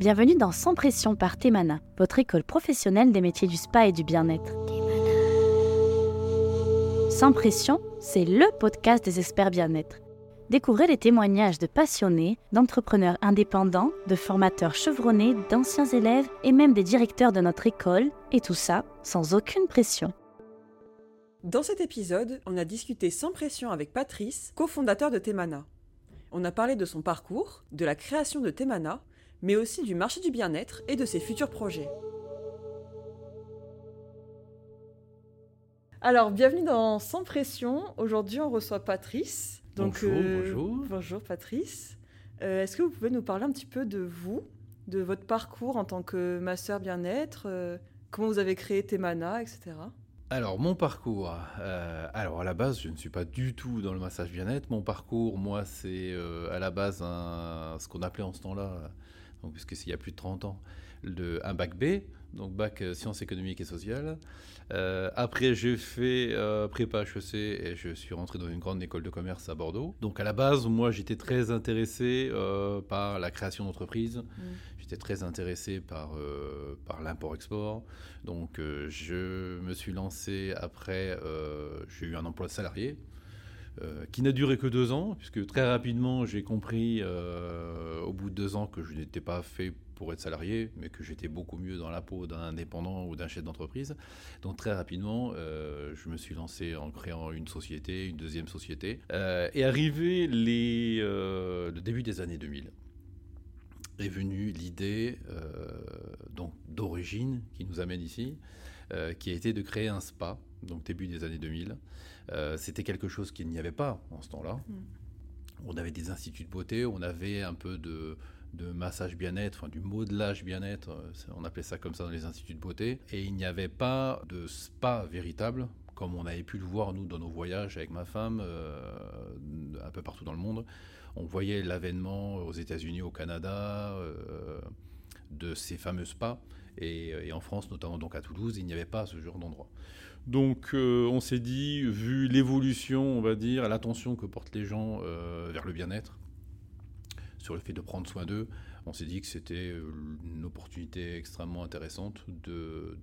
Bienvenue dans Sans Pression par Temana, votre école professionnelle des métiers du spa et du bien-être. Sans Pression, c'est le podcast des experts bien-être. Découvrez les témoignages de passionnés, d'entrepreneurs indépendants, de formateurs chevronnés, d'anciens élèves et même des directeurs de notre école, et tout ça sans aucune pression. Dans cet épisode, on a discuté sans pression avec Patrice, cofondateur de Temana. On a parlé de son parcours, de la création de Temana, mais aussi du marché du bien-être et de ses futurs projets. Alors, bienvenue dans Sans Pression. Aujourd'hui, on reçoit Patrice. Donc, bonjour, euh, bonjour. Bonjour Patrice. Euh, est-ce que vous pouvez nous parler un petit peu de vous, de votre parcours en tant que masseur bien-être, euh, comment vous avez créé Temana, etc. Alors, mon parcours. alors, à la base, je ne suis pas du tout dans le massage bien-être. Mon parcours, moi, c'est à la base un, ce qu'on appelait en ce temps-là donc, puisque c'est il y a plus de 30 ans, le, un bac B, donc bac euh, sciences économiques et sociales. Euh, après, j'ai fait euh, prépa HEC et je suis rentré dans une grande école de commerce à Bordeaux. Donc, à la base, moi, j'étais très intéressé par la création d'entreprises. Mmh. J'étais très intéressé par, par l'import-export. Donc, je me suis lancé après, j'ai eu un emploi salarié. Euh, qui n'a duré que deux ans, puisque très rapidement j'ai compris euh, au bout de deux ans que je n'étais pas fait pour être salarié, mais que j'étais beaucoup mieux dans la peau d'un indépendant ou d'un chef d'entreprise. Donc très rapidement, euh, je me suis lancé en créant une société, une deuxième société. et arrivé les, le début des années 2000, est venue l'idée donc d'origine qui nous amène ici, qui a été de créer un spa, donc début des années 2000. Euh, c'était quelque chose qu'il n'y avait pas en ce temps-là. Mm. On avait des instituts de beauté, on avait un peu de, massage bien-être, enfin, du modelage bien-être, euh, on appelait ça comme ça dans les instituts de beauté, et il n'y avait pas de spa véritable, comme on avait pu le voir nous dans nos voyages avec ma femme, euh, un peu partout dans le monde. On voyait l'avènement aux États-Unis, au Canada, de ces fameux spas, et, et, en France, notamment donc à Toulouse, il n'y avait pas ce genre d'endroit. Donc euh, on s'est dit, vu l'évolution, on va dire, l'attention que portent les gens euh, vers le bien-être, sur le fait de prendre soin d'eux, on s'est dit que c'était euh, une opportunité extrêmement intéressante de,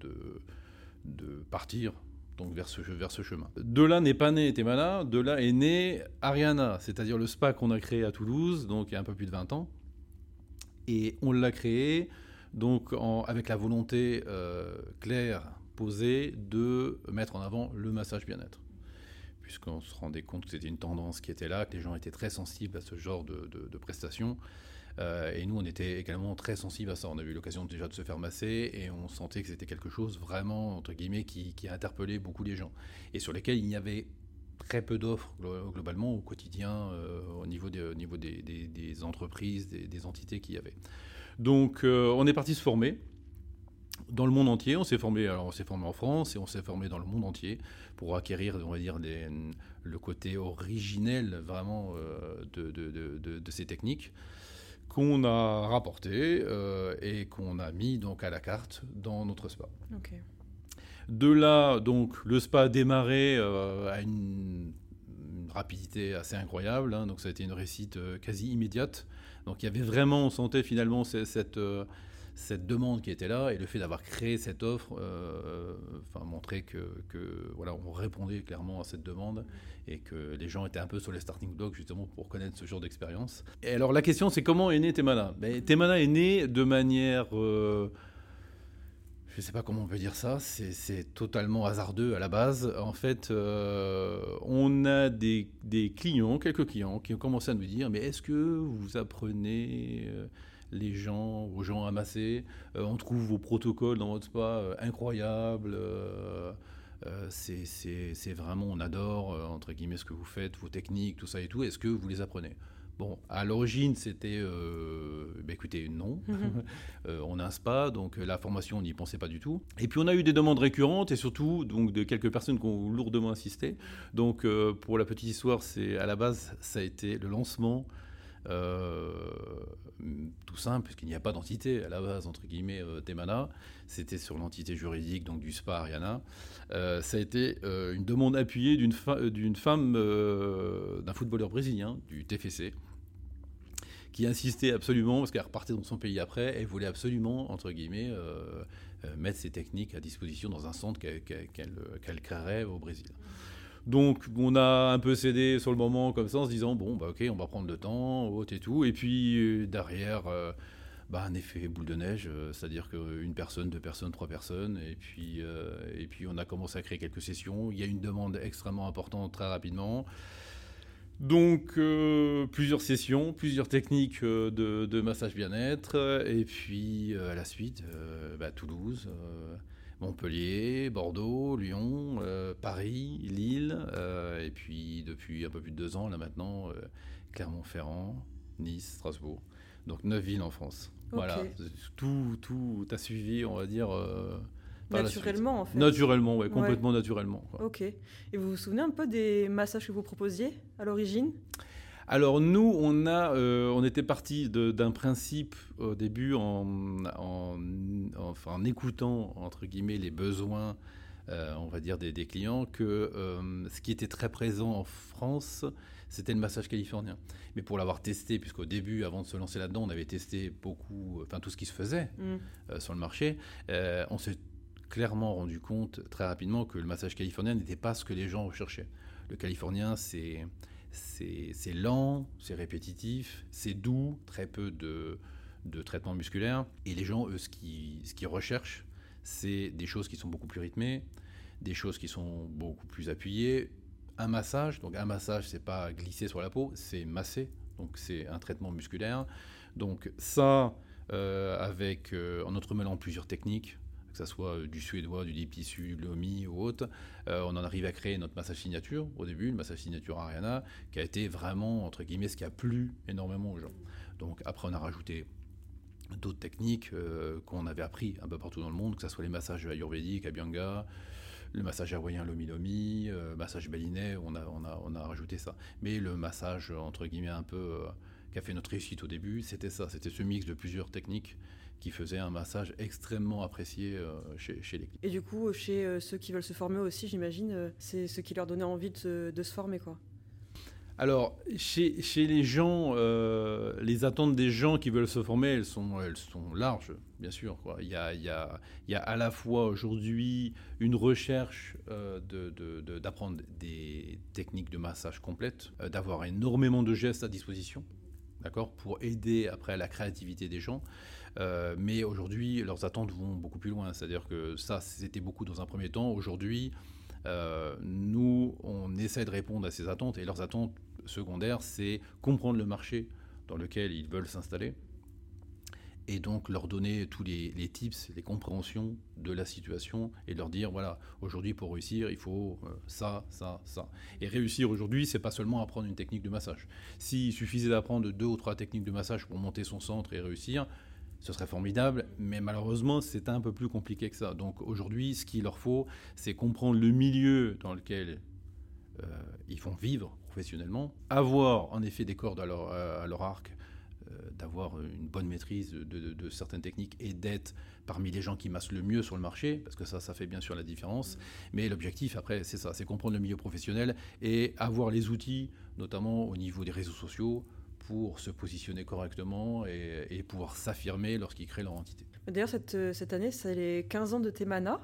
partir donc vers ce, vers ce chemin. De là n'est pas né Temana, de là est né Ariana, c'est-à-dire le spa qu'on a créé à Toulouse, donc il y a un peu plus de 20 ans. Et on l'a créé donc avec la volonté claire de mettre en avant le massage bien-être. Puisqu'on se rendait compte que c'était une tendance qui était là, que les gens étaient très sensibles à ce genre de, prestations. Euh, et nous, on était également très sensibles à ça. On a eu l'occasion déjà de se faire masser et on sentait que c'était quelque chose vraiment, entre guillemets, qui, qui interpellait beaucoup les gens. Et sur lesquels il y avait très peu d'offres globalement au quotidien euh, au niveau, des, niveau des, des, entreprises, des, entités qu'il y avait. Donc euh, on est parti se former dans le monde entier. On s'est formé, alors on s'est formé en France et on s'est formé dans le monde entier pour acquérir, on va dire, le côté originel vraiment euh, de, de, ces techniques qu'on a rapporté euh, et qu'on a mis donc à la carte dans notre spa. De là, donc, le spa a démarré euh, à une, rapidité assez incroyable. Hein. donc, ça a été une réussite quasi immédiate. Donc, il y avait vraiment, on sentait finalement cette, cette demande qui était là et le fait d'avoir créé cette offre euh, enfin, montrait que, voilà, on répondait clairement à cette demande et que les gens étaient un peu sur les starting blocks justement pour connaître ce genre d'expérience. Et alors la question c'est comment est né Temana? Ben, Temana est né de manière... Euh, je ne sais pas comment on peut dire ça, c'est totalement hasardeux à la base. En fait, euh, on a des, clients, quelques clients, qui ont commencé à nous dire, mais est-ce que vous apprenez les gens, aux gens amassés. Euh, on trouve vos protocoles dans votre spa euh, incroyables. Euh, c'est vraiment, on adore, entre guillemets, ce que vous faites, vos techniques, tout ça et tout. Est-ce que vous les apprenez? Bon, à l'origine, c'était, bah, écoutez, non. Mhm. on a un spa, donc la formation, on n'y pensait pas du tout. Et puis, on a eu des demandes récurrentes et surtout, donc, de quelques personnes qui ont lourdement insisté. Donc, pour la petite histoire, c'est à la base, ça a été le lancement tout simple, puisqu'il n'y a pas d'entité à la base, entre guillemets, euh, Temana. C'était sur l'entité juridique donc du SPA Ariana. Euh, ça a été une demande appuyée d'une, d'une femme, d'un footballeur brésilien, du TFC, qui insistait absolument, parce qu'elle repartait dans son pays après, elle voulait absolument, entre guillemets, euh, euh, mettre ses techniques à disposition dans un centre qu'elle créerait au Brésil. Donc on a un peu cédé sur le moment comme ça en se disant bon bah ok on va prendre le temps, haute et tout. Et puis derrière bah, un effet boule de neige, c'est-à-dire qu'une personne, deux personnes, trois personnes, et puis, et puis on a commencé à créer quelques sessions. Il y a une demande extrêmement importante très rapidement. Donc, euh, plusieurs sessions, plusieurs techniques euh, de, massage bien-être, et puis euh, à la suite, bah, Toulouse, Montpellier, Bordeaux, Lyon, Paris, Lille, et puis depuis un peu plus de deux ans, là maintenant, Clermont-Ferrand, Nice, Strasbourg. Donc, neuf villes en France. Voilà, tout, tout a suivi, on va dire Naturellement, en fait. Naturellement, ouais, complètement naturellement. Ok. Et vous vous souvenez un peu des massages que vous proposiez à l'origine? Alors nous, on, a, euh, on était parti d'un principe au début en, en, enfin, en, écoutant entre guillemets les besoins, euh, on va dire des, des clients, que euh, ce qui était très présent en France, c'était le massage californien. Mais pour l'avoir testé, puisqu'au début, avant de se lancer là-dedans, on avait testé beaucoup, enfin tout ce qui se faisait mm. sur le marché, on s'est clairement rendu compte très rapidement que le massage californien n'était pas ce que les gens recherchaient. Le californien, c'est c'est lent, c'est répétitif, c'est doux, très peu de, de traitement musculaire. Et les gens, eux, ce qu'ils ce recherchent, c'est des choses qui sont beaucoup plus rythmées, des choses qui sont beaucoup plus appuyées. Un massage, donc un massage, c'est pas glisser sur la peau, c'est masser, donc c'est un traitement musculaire. Donc ça, euh, avec euh, en entremêlant plusieurs techniques, que ce soit euh, du suédois, du deep tissu, de l'OMI ou autre. Euh, on en arrive à créer notre massage signature au début, le massage signature Ariana, qui a été vraiment, entre guillemets, ce qui a plu énormément aux gens. Donc après, on a rajouté d'autres techniques euh, qu'on avait appris un peu partout dans le monde, que ce soit les massages ayurvédiques, Abhyanga, le massage hawaïen Lomi Lomi, massage balinais, on a, on, a, on a rajouté ça. Mais le massage, entre guillemets, un peu qui a fait notre réussite au début, c'était ça, c'était ce mix de plusieurs techniques qui faisait un massage extrêmement apprécié euh, chez, les clients. Et du coup, chez euh, ceux qui veulent se former aussi, j'imagine, euh, c'est ce qui leur donnait envie de se, former, quoi. Alors, chez, chez, les gens, les attentes des gens qui veulent se former, elles sont, elles sont larges, bien sûr. Quoi. Il, y a, il, y a, il y a à la fois aujourd'hui une recherche d'apprendre de, des techniques de massage complètes, d'avoir énormément de gestes à disposition, d'accord, pour aider après la créativité des gens. Euh, mais aujourd'hui, leurs attentes vont beaucoup plus loin. C'est-à-dire que ça, c'était beaucoup dans un premier temps. Aujourd'hui, euh, nous, on essaie de répondre à ces attentes. Et leurs attentes secondaires, c'est comprendre le marché dans lequel ils veulent s'installer. Et donc leur donner tous les, tips, les compréhensions de la situation et leur dire voilà, aujourd'hui pour réussir, il faut euh, ça, ça, ça. Et réussir aujourd'hui, c'est pas seulement apprendre une technique de massage. S'il suffisait d'apprendre deux ou trois techniques de massage pour monter son centre et réussir, ce serait formidable, mais malheureusement, c'est un peu plus compliqué que ça. Donc aujourd'hui, ce qu'il leur faut, c'est comprendre le milieu dans lequel euh, ils vont vivre professionnellement, avoir en effet des cordes à leur, leur arc, euh, d'avoir une bonne maîtrise de, certaines techniques et d'être parmi les gens qui massent le mieux sur le marché, parce que ça, ça fait bien sûr la différence. Mais l'objectif, après, c'est ça, c'est comprendre le milieu professionnel et avoir les outils, notamment au niveau des réseaux sociaux, pour se positionner correctement et, pouvoir s'affirmer lorsqu'ils créent leur entité. D'ailleurs, cette, euh, cette année, c'est les 15 ans de Temana.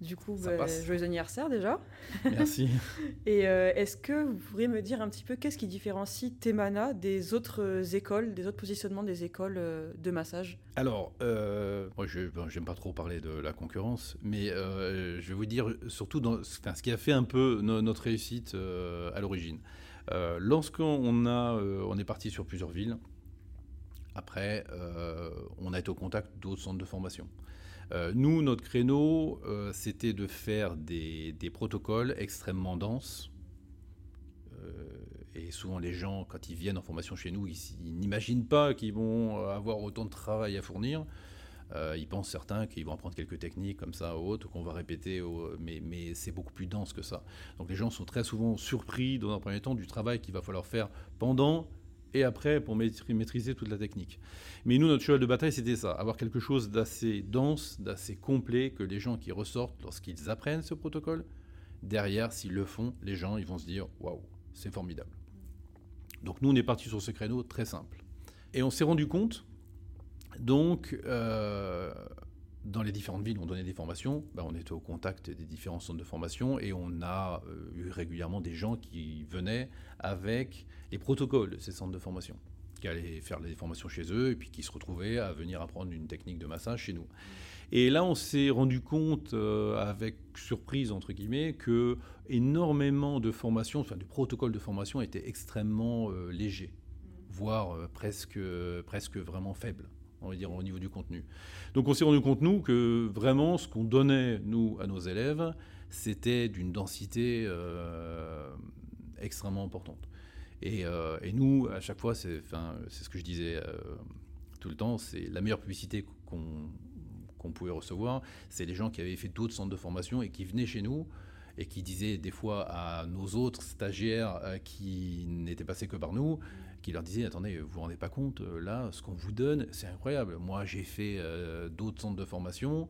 Du coup, bah, joyeux anniversaire déjà. Merci. et euh, est-ce que vous pourriez me dire un petit peu qu'est-ce qui différencie Temana des autres euh, écoles, des autres positionnements des écoles de massage? Alors, moi, je n'aime pas trop parler de la concurrence, mais je vais vous dire surtout dans, ce qui a fait un peu notre réussite à l'origine. Euh, lorsqu'on a, euh, on est parti sur plusieurs villes, après, euh, on a été au contact d'autres centres de formation. nous, notre créneau, c'était de faire des, protocoles extrêmement denses. et souvent, les gens, quand ils viennent en formation chez nous, ils n'imaginent pas qu'ils vont avoir autant de travail à fournir. Euh, ils pensent certains qu'ils vont apprendre quelques techniques comme ça ou autres qu'on va répéter, mais, mais c'est beaucoup plus dense que ça. Donc les gens sont très souvent surpris dans un premier temps du travail qu'il va falloir faire pendant et après pour maîtriser toute la technique. Mais nous, notre cheval de bataille, c'était ça, avoir quelque chose d'assez dense, d'assez complet, que les gens qui ressortent lorsqu'ils apprennent ce protocole, derrière, s'ils le font, les gens, ils vont se dire, waouh, c'est formidable. Donc nous, on est parti sur ce créneau très simple. Et on s'est rendu compte, donc, euh, dans les différentes villes on donnait des formations, bah, on était au contact des différents centres de formation et on a euh, eu régulièrement des gens qui venaient avec les protocoles de ces centres de formation, qui allaient faire des formations chez eux et puis qui se retrouvaient à venir apprendre une technique de massage chez nous. Et là, on s'est rendu compte, euh, avec surprise entre guillemets, que énormément de formations, enfin du protocole de formation, était extrêmement léger, voire presque, presque vraiment faible, on va dire au niveau du contenu. Donc, on s'est rendu compte nous que vraiment ce qu'on donnait nous à nos élèves, c'était d'une densité extrêmement importante. Et, et, nous, à chaque fois, c'est ce que je disais tout le temps, c'est la meilleure publicité qu'on pouvait recevoir, c'est les gens qui avaient fait d'autres centres de formation et qui venaient chez nous et qui disaient des fois à nos autres stagiaires euh, qui n'étaient passés que par nous, qui leur disaient attendez, vous vous rendez pas compte, euh, là, ce qu'on vous donne, c'est incroyable. Moi, j'ai fait euh, d'autres centres de formation.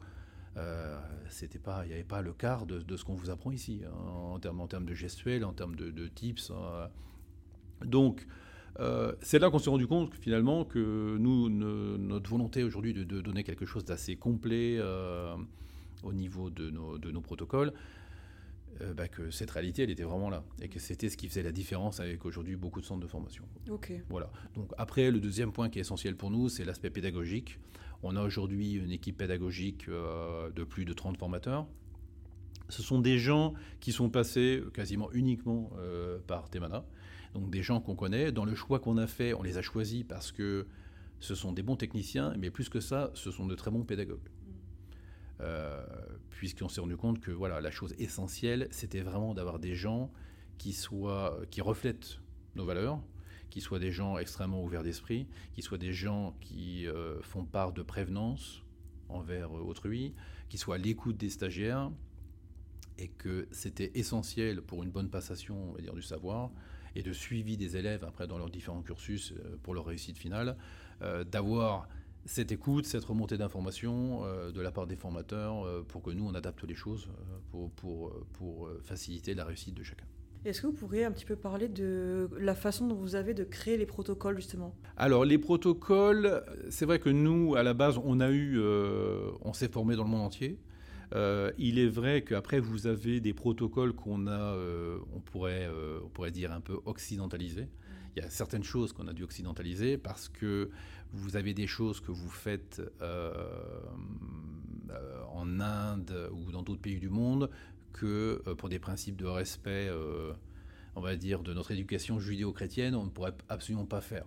pas, il n'y avait pas le quart de, ce qu'on vous apprend ici, hein, en, termes, en termes de gestuels, en termes de, de tips. donc, euh, c'est là qu'on s'est rendu compte finalement que nous, notre volonté aujourd'hui de, donner quelque chose d'assez complet euh, au niveau de nos, protocoles, euh, bah, que cette réalité, elle était vraiment là. Et que c'était ce qui faisait la différence avec aujourd'hui beaucoup de centres de formation. Ok. Voilà. Donc après, le deuxième point qui est essentiel pour nous, c'est l'aspect pédagogique. On a aujourd'hui une équipe pédagogique de plus de 30 formateurs. Ce sont des gens qui sont passés quasiment uniquement par Temana donc des gens qu'on connaît. Dans le choix qu'on a fait, on les a choisis parce que ce sont des bons techniciens, mais plus que ça, ce sont de très bons pédagogues. Euh, puisqu'on s'est rendu compte que voilà, la chose essentielle, c'était vraiment d'avoir des gens qui, soient, qui reflètent nos valeurs, qui soient des gens extrêmement ouverts d'esprit, qui soient des gens qui euh, font part de prévenance envers autrui, qui soient à l'écoute des stagiaires, et que c'était essentiel pour une bonne passation on dire, du savoir et de suivi des élèves après dans leurs différents cursus euh, pour leur réussite finale, euh, d'avoir cette écoute, cette remontée d'informations euh, de la part des formateurs pour que nous, on adapte les choses pour, pour, pour faciliter la réussite de chacun. Est-ce que vous pourriez un petit peu parler de la façon dont vous avez de créer les protocoles justement? Alors les protocoles, c'est vrai que nous, à la base, on a eu, on s'est formé dans le monde entier. Euh, il est vrai qu'après, vous avez des protocoles qu'on a, euh, on, pourrait, euh, on pourrait dire un peu occidentalisés. Il y a certaines choses qu'on a dû occidentaliser parce que vous avez des choses que vous faites en Inde ou dans d'autres pays du monde que pour des principes de respect, on va dire, de notre éducation judéo-chrétienne, on ne pourrait absolument pas faire.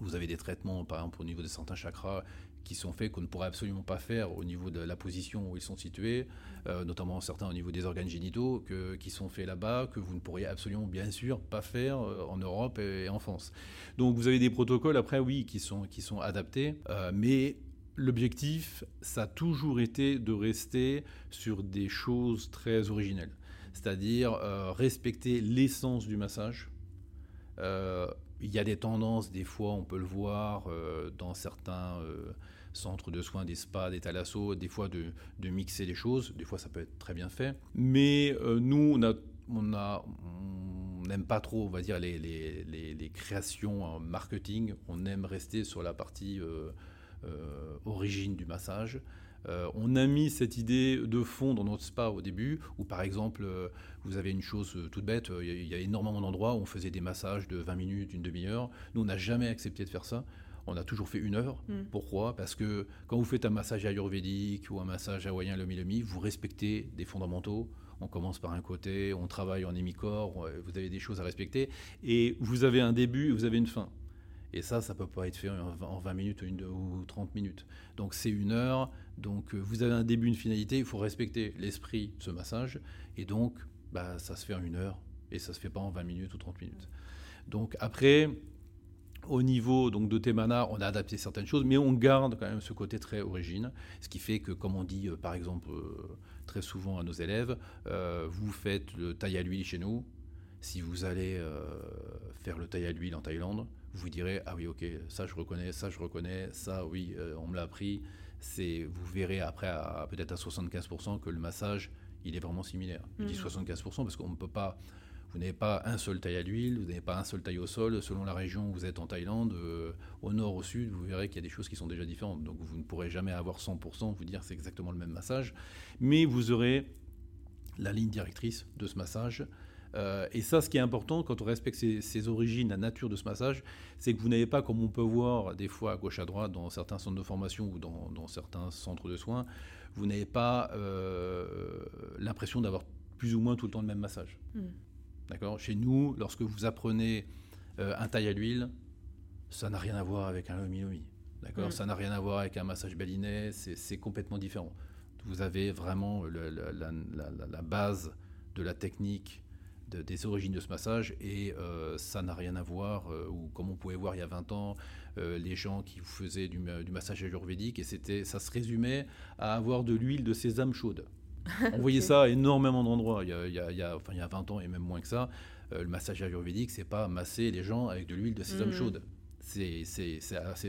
Vous avez des traitements, par exemple, au niveau des certains chakras qui sont faits qu'on ne pourrait absolument pas faire au niveau de la position où ils sont situés, euh, notamment certains au niveau des organes génitaux que, qui sont faits là-bas, que vous ne pourriez absolument bien sûr pas faire euh, en Europe et, en France. Donc vous avez des protocoles après, oui, qui sont, qui sont adaptés, euh, mais l'objectif, ça a toujours été de rester sur des choses très originelles, c'est-à-dire respecter l'essence du massage. Il y a des tendances, des fois on peut le voir dans certains centres de soins, des spas, des thalassos, des fois de, mixer les choses. Des fois, ça peut être très bien fait. Mais euh, nous, on a, on a, on n'aime pas trop, on va dire, les, les, les, créations en marketing. On aime rester sur la partie euh, euh, origine du massage. On a mis cette idée de fond dans notre spa au début, où par exemple, vous avez une chose toute bête, il y a énormément d'endroits où on faisait des massages de 20 minutes, une demi-heure. Nous, on n'a jamais accepté de faire ça on a toujours fait une heure. Mm. Pourquoi? Parce que quand vous faites un massage ayurvédique ou un massage hawaïen lomi-lomi, vous respectez des fondamentaux. On commence par un côté, on travaille en hémicorps, vous avez des choses à respecter. Et vous avez un début et vous avez une fin. Et ça, ça peut pas être fait en 20 minutes ou 30 minutes. Donc c'est une heure. Donc euh, vous avez un début, une finalité. Il faut respecter l'esprit de ce massage. Et donc, bah, ça se fait en une heure. Et ça ne se fait pas en 20 minutes ou 30 minutes. Donc après, au niveau donc, de Temana, on a adapté certaines choses, mais on garde quand même ce côté très origine, ce qui fait que, comme on dit euh, par exemple euh, très souvent à nos élèves, vous faites le taille à l'huile chez nous. Si vous allez faire le taille à l'huile en Thaïlande, vous direz ah oui ok ça je reconnais, ça je reconnais, ça oui on me l'a appris. C'est vous verrez après à, peut-être à 75% que le massage il est vraiment similaire. Je dis 75% mmh. parce qu'on ne peut pas Vous n'avez pas un seul taille à l'huile, vous n'avez pas un seul taille au sol. Selon la région où vous êtes en Thaïlande, euh, au nord, au sud, vous verrez qu'il y a des choses qui sont déjà différentes. Donc vous ne pourrez jamais avoir 100%, vous dire c'est exactement le même massage. Mais vous aurez la ligne directrice de ce massage. Euh, et ça, ce qui est important quand on respecte ses, origines, la nature de ce massage, c'est que vous n'avez pas, comme on peut voir des fois à gauche à droite dans certains centres de formation ou dans, certains centres de soins, vous n'avez pas euh, l'impression d'avoir plus ou moins tout le temps le même massage. Hmm. D'accord? Chez nous, lorsque vous apprenez euh, un taille à l'huile, ça n'a rien à voir avec un lomi lomi. D'accord? Mm. Ça n'a rien à voir avec un massage balinet, c'est complètement différent. Vous avez vraiment la, base de la technique, des origines de ce massage, et euh, ça n'a rien à voir, euh, ou comme on pouvait voir il y a 20 ans, les gens qui faisaient du, du massage ayurvédique, et ça se résumait à avoir de l'huile de sésame chaude. On voyait ça énormément d'endroits. Il, y a, il, y a, enfin, il y a 20 ans et même moins que ça. Euh, le massage ayurvédique, c'est pas masser les gens avec de l'huile de sésame mhm. chaude. C'est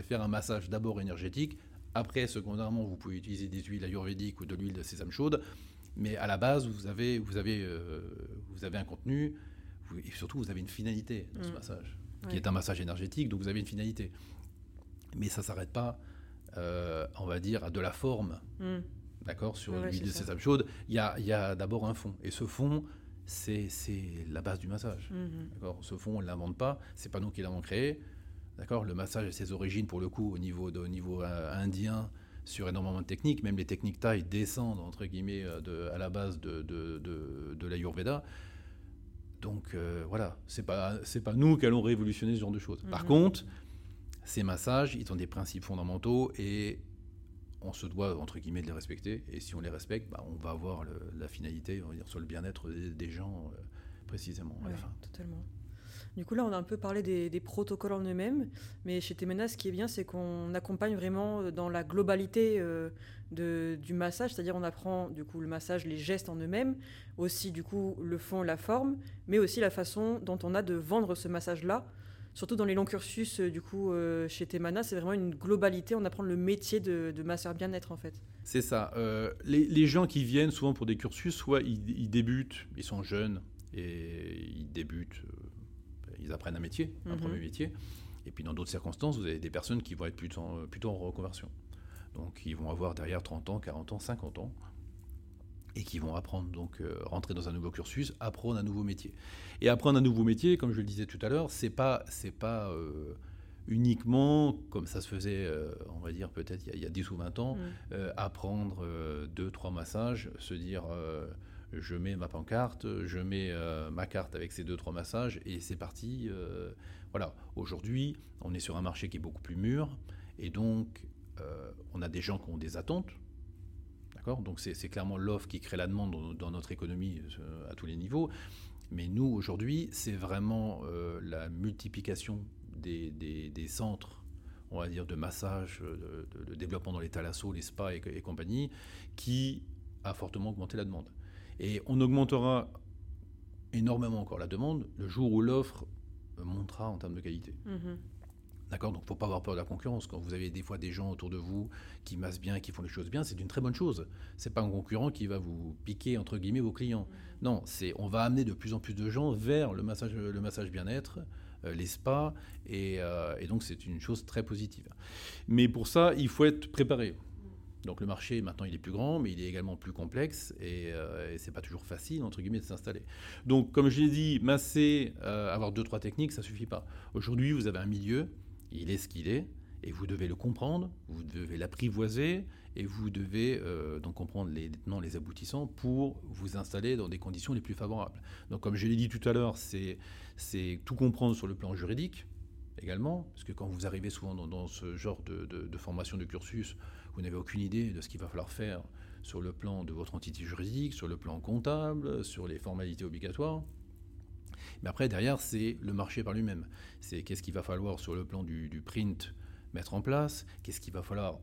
faire un massage d'abord énergétique. Après, secondairement, vous pouvez utiliser des huiles ayurvédiques ou de l'huile de sésame chaude. Mais à la base, vous avez, vous avez, euh, vous avez un contenu et surtout, vous avez une finalité dans ce mhm. massage, qui est un massage énergétique, donc vous avez une finalité. Mais ça ne s'arrête pas, euh, on va dire, à de la forme. Mhm d'accord, sur l'huile de sésame chaude, il y a, d'abord un fond. Et ce fond, c'est la base du massage. Mhm. D'accord ce fond, on ne l'invente pas, c'est pas nous qui l'avons créé. D'accord le massage a ses origines, pour le coup, au niveau, de, niveau euh, indien, sur énormément de techniques. Même les techniques taille descendent, entre guillemets, euh, de, à la base de, de, de, l'Ayurveda. Donc euh, voilà, c'est pas c'est pas nous qui allons révolutionner ce genre de choses. Par mhm. contre, ces massages, ils ont des principes fondamentaux et on se doit, entre guillemets, de les respecter. Et si on les respecte, bah, on va avoir la finalité, on va dire, sur le bien-être des, gens, euh, précisément, à la fin. Totalement. Du coup, là, on a un peu parlé des, protocoles en eux-mêmes, mais chez Temena, ce qui est bien, c'est qu'on accompagne vraiment euh, dans la globalité euh, du massage, c'est-à-dire on apprend du coup le massage, les gestes en eux-mêmes, aussi du coup le fond, la forme, mais aussi la façon dont on a de vendre ce massage-là surtout dans les longs cursus, euh, du coup, chez Temana, c'est vraiment une globalité. On apprend le métier de, masseur bien-être, en fait. C'est ça. Les, gens qui viennent souvent pour des cursus, soit ils, débutent, ils sont jeunes et ils débutent, ils apprennent un métier, un mhm. premier métier. Et puis dans d'autres circonstances, vous avez des personnes qui vont être plutôt, plutôt en reconversion. Donc ils vont avoir derrière 30 ans, 40 ans, 50 ans et qui vont apprendre, donc euh, rentrer dans un nouveau cursus, apprendre un nouveau métier. Et apprendre un nouveau métier, comme je le disais tout à l'heure, c'est pas, c'est pas euh, uniquement, comme ça se faisait, euh, on va dire peut-être il, y, a 10 ou 20 ans, mm. apprendre deux, trois massages, se dire je mets ma pancarte, je mets ma carte avec ces deux, trois massages, et c'est parti. voilà, aujourd'hui, on est sur un marché qui est beaucoup plus mûr, et donc on a des gens qui ont des attentes, donc c'est clairement l'offre qui crée la demande dans, notre économie euh, à tous les niveaux. Mais nous, aujourd'hui, c'est vraiment euh, la multiplication des, centres, on va dire, de massage, de, développement dans les thalassos, les spas et, compagnie, qui a fortement augmenté la demande. Et on augmentera énormément encore la demande le jour où l'offre montera en termes de qualité. Mm-hmm. D'accord? Donc, il ne faut pas avoir peur de la concurrence. Quand vous avez des fois des gens autour de vous qui massent bien, qui font les choses bien, c'est une très bonne chose. Ce n'est pas un concurrent qui va vous piquer, entre guillemets, vos clients. Non, c'est on va amener de plus en plus de gens vers le massage, le massage bien-être, euh, les spas, euh, et, donc c'est une chose très positive. Mais pour ça, il faut être préparé. Donc le marché, maintenant, il est plus grand, mais il est également plus complexe et, euh, et c'est pas toujours facile, entre guillemets, de s'installer. Donc, comme je l'ai dit, masser, avoir deux, trois techniques, ça suffit pas. Aujourd'hui, vous avez un milieu il est ce qu'il est, et vous devez le comprendre, vous devez l'apprivoiser, et vous devez euh, donc comprendre les les aboutissants pour vous installer dans des conditions les plus favorables. Donc comme je l'ai dit tout à l'heure, c'est tout comprendre sur le plan juridique également, parce que quand vous arrivez souvent dans, ce genre de, formation de cursus, vous n'avez aucune idée de ce qu'il va falloir faire sur le plan de votre entité juridique, sur le plan comptable, sur les formalités obligatoires. Mais après, derrière, c'est le marché par lui-même. C'est qu'est-ce qu'il va falloir sur le plan du, print mettre en place, qu'est-ce qu'il va falloir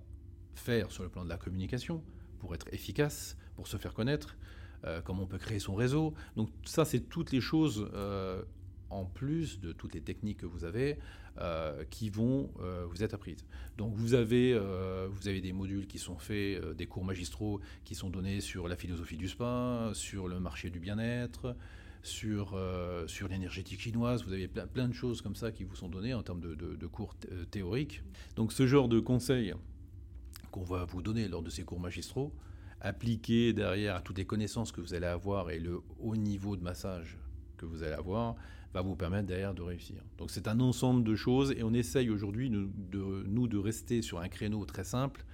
faire sur le plan de la communication pour être efficace, pour se faire connaître, euh, comment on peut créer son réseau. Donc ça, c'est toutes les choses euh, en plus de toutes les techniques que vous avez euh, qui vont vous être apprises. Donc vous avez, vous avez des modules qui sont faits, des cours magistraux qui sont donnés sur la philosophie du spa, sur le marché du bien-être, sur, sur l'énergétique chinoise. Vous avez plein, de choses comme ça qui vous sont données en termes de, de cours théoriques. Donc ce genre de conseils qu'on va vous donner lors de ces cours magistraux, appliqués derrière à toutes les connaissances que vous allez avoir et le haut niveau de massage que vous allez avoir, va vous permettre derrière de réussir. Donc c'est un ensemble de choses et on essaye aujourd'hui de, nous de rester sur un créneau très simple,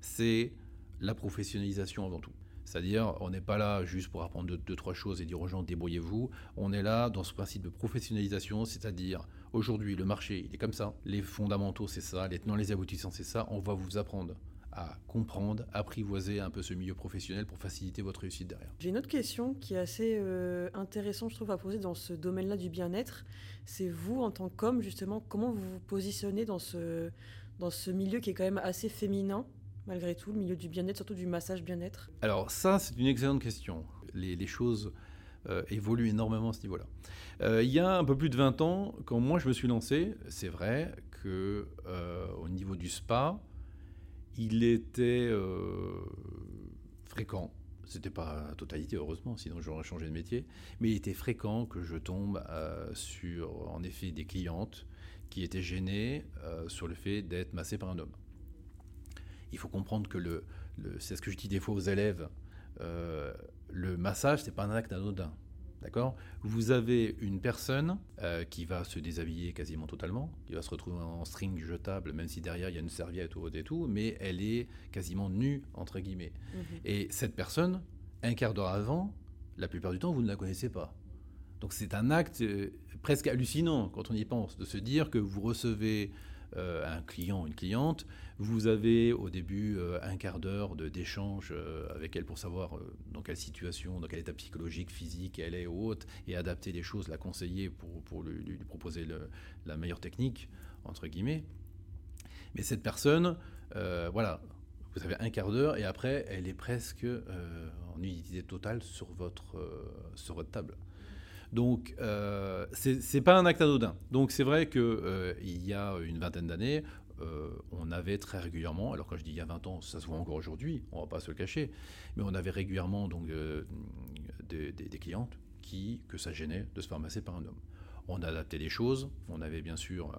c'est la professionnalisation avant tout. C'est-à-dire, on n'est pas là juste pour apprendre deux, deux, trois choses et dire aux gens débrouillez-vous. On est là dans ce principe de professionnalisation, c'est-à-dire aujourd'hui le marché il est comme ça, les fondamentaux c'est ça, les tenants les aboutissants c'est ça. On va vous apprendre à comprendre, apprivoiser un peu ce milieu professionnel pour faciliter votre réussite derrière. J'ai une autre question qui est assez euh, intéressante, je trouve, à poser dans ce domaine-là du bien-être. C'est vous, en tant qu'homme, justement, comment vous vous positionnez dans ce, dans ce milieu qui est quand même assez féminin, malgré tout, le milieu du bien-être, surtout du massage bien-être? Alors ça, c'est une excellente question. Les, les choses euh, évoluent énormément à ce niveau-là. Euh, il y a un peu plus de 20 ans, quand moi je me suis lancé, c'est vrai que au niveau du spa, il était euh, fréquent, c'était pas la totalité heureusement, sinon j'aurais changé de métier, mais il était fréquent que je tombe euh, sur en effet des clientes qui étaient gênées euh, sur le fait d'être massées par un homme. Il faut comprendre que le, c'est ce que je dis des fois aux élèves, le massage c'est pas un acte anodin. D'accord? Vous avez une personne euh, qui va se déshabiller quasiment totalement, qui va se retrouver en string jetable, même si derrière il y a une serviette ou et tout, mais elle est quasiment nue, entre guillemets. Mhm. Et cette personne, un quart d'heure avant, la plupart du temps, vous ne la connaissez pas. Donc c'est un acte euh, presque hallucinant quand on y pense, de se dire que vous recevez un client, une cliente, vous avez au début euh, un quart d'heure d'échange euh, avec elle pour savoir dans quelle situation, dans quel état psychologique, physique elle est ou autre, et adapter les choses, la conseiller pour, pour lui, proposer la meilleure technique, entre guillemets. Mais cette personne, voilà, vous avez un quart d'heure et après, elle est presque en unité totale sur votre, sur votre table. Donc, euh, c'est pas un acte anodin. Donc, c'est vrai qu'il euh, y a une vingtaine d'années, euh, on avait très régulièrement, alors quand je dis il y a 20 ans, ça se voit encore aujourd'hui, on va pas se le cacher, mais on avait régulièrement donc euh, des, clientes qui, que ça gênait de se faire masser par un homme. On a adapté les choses, on avait bien sûr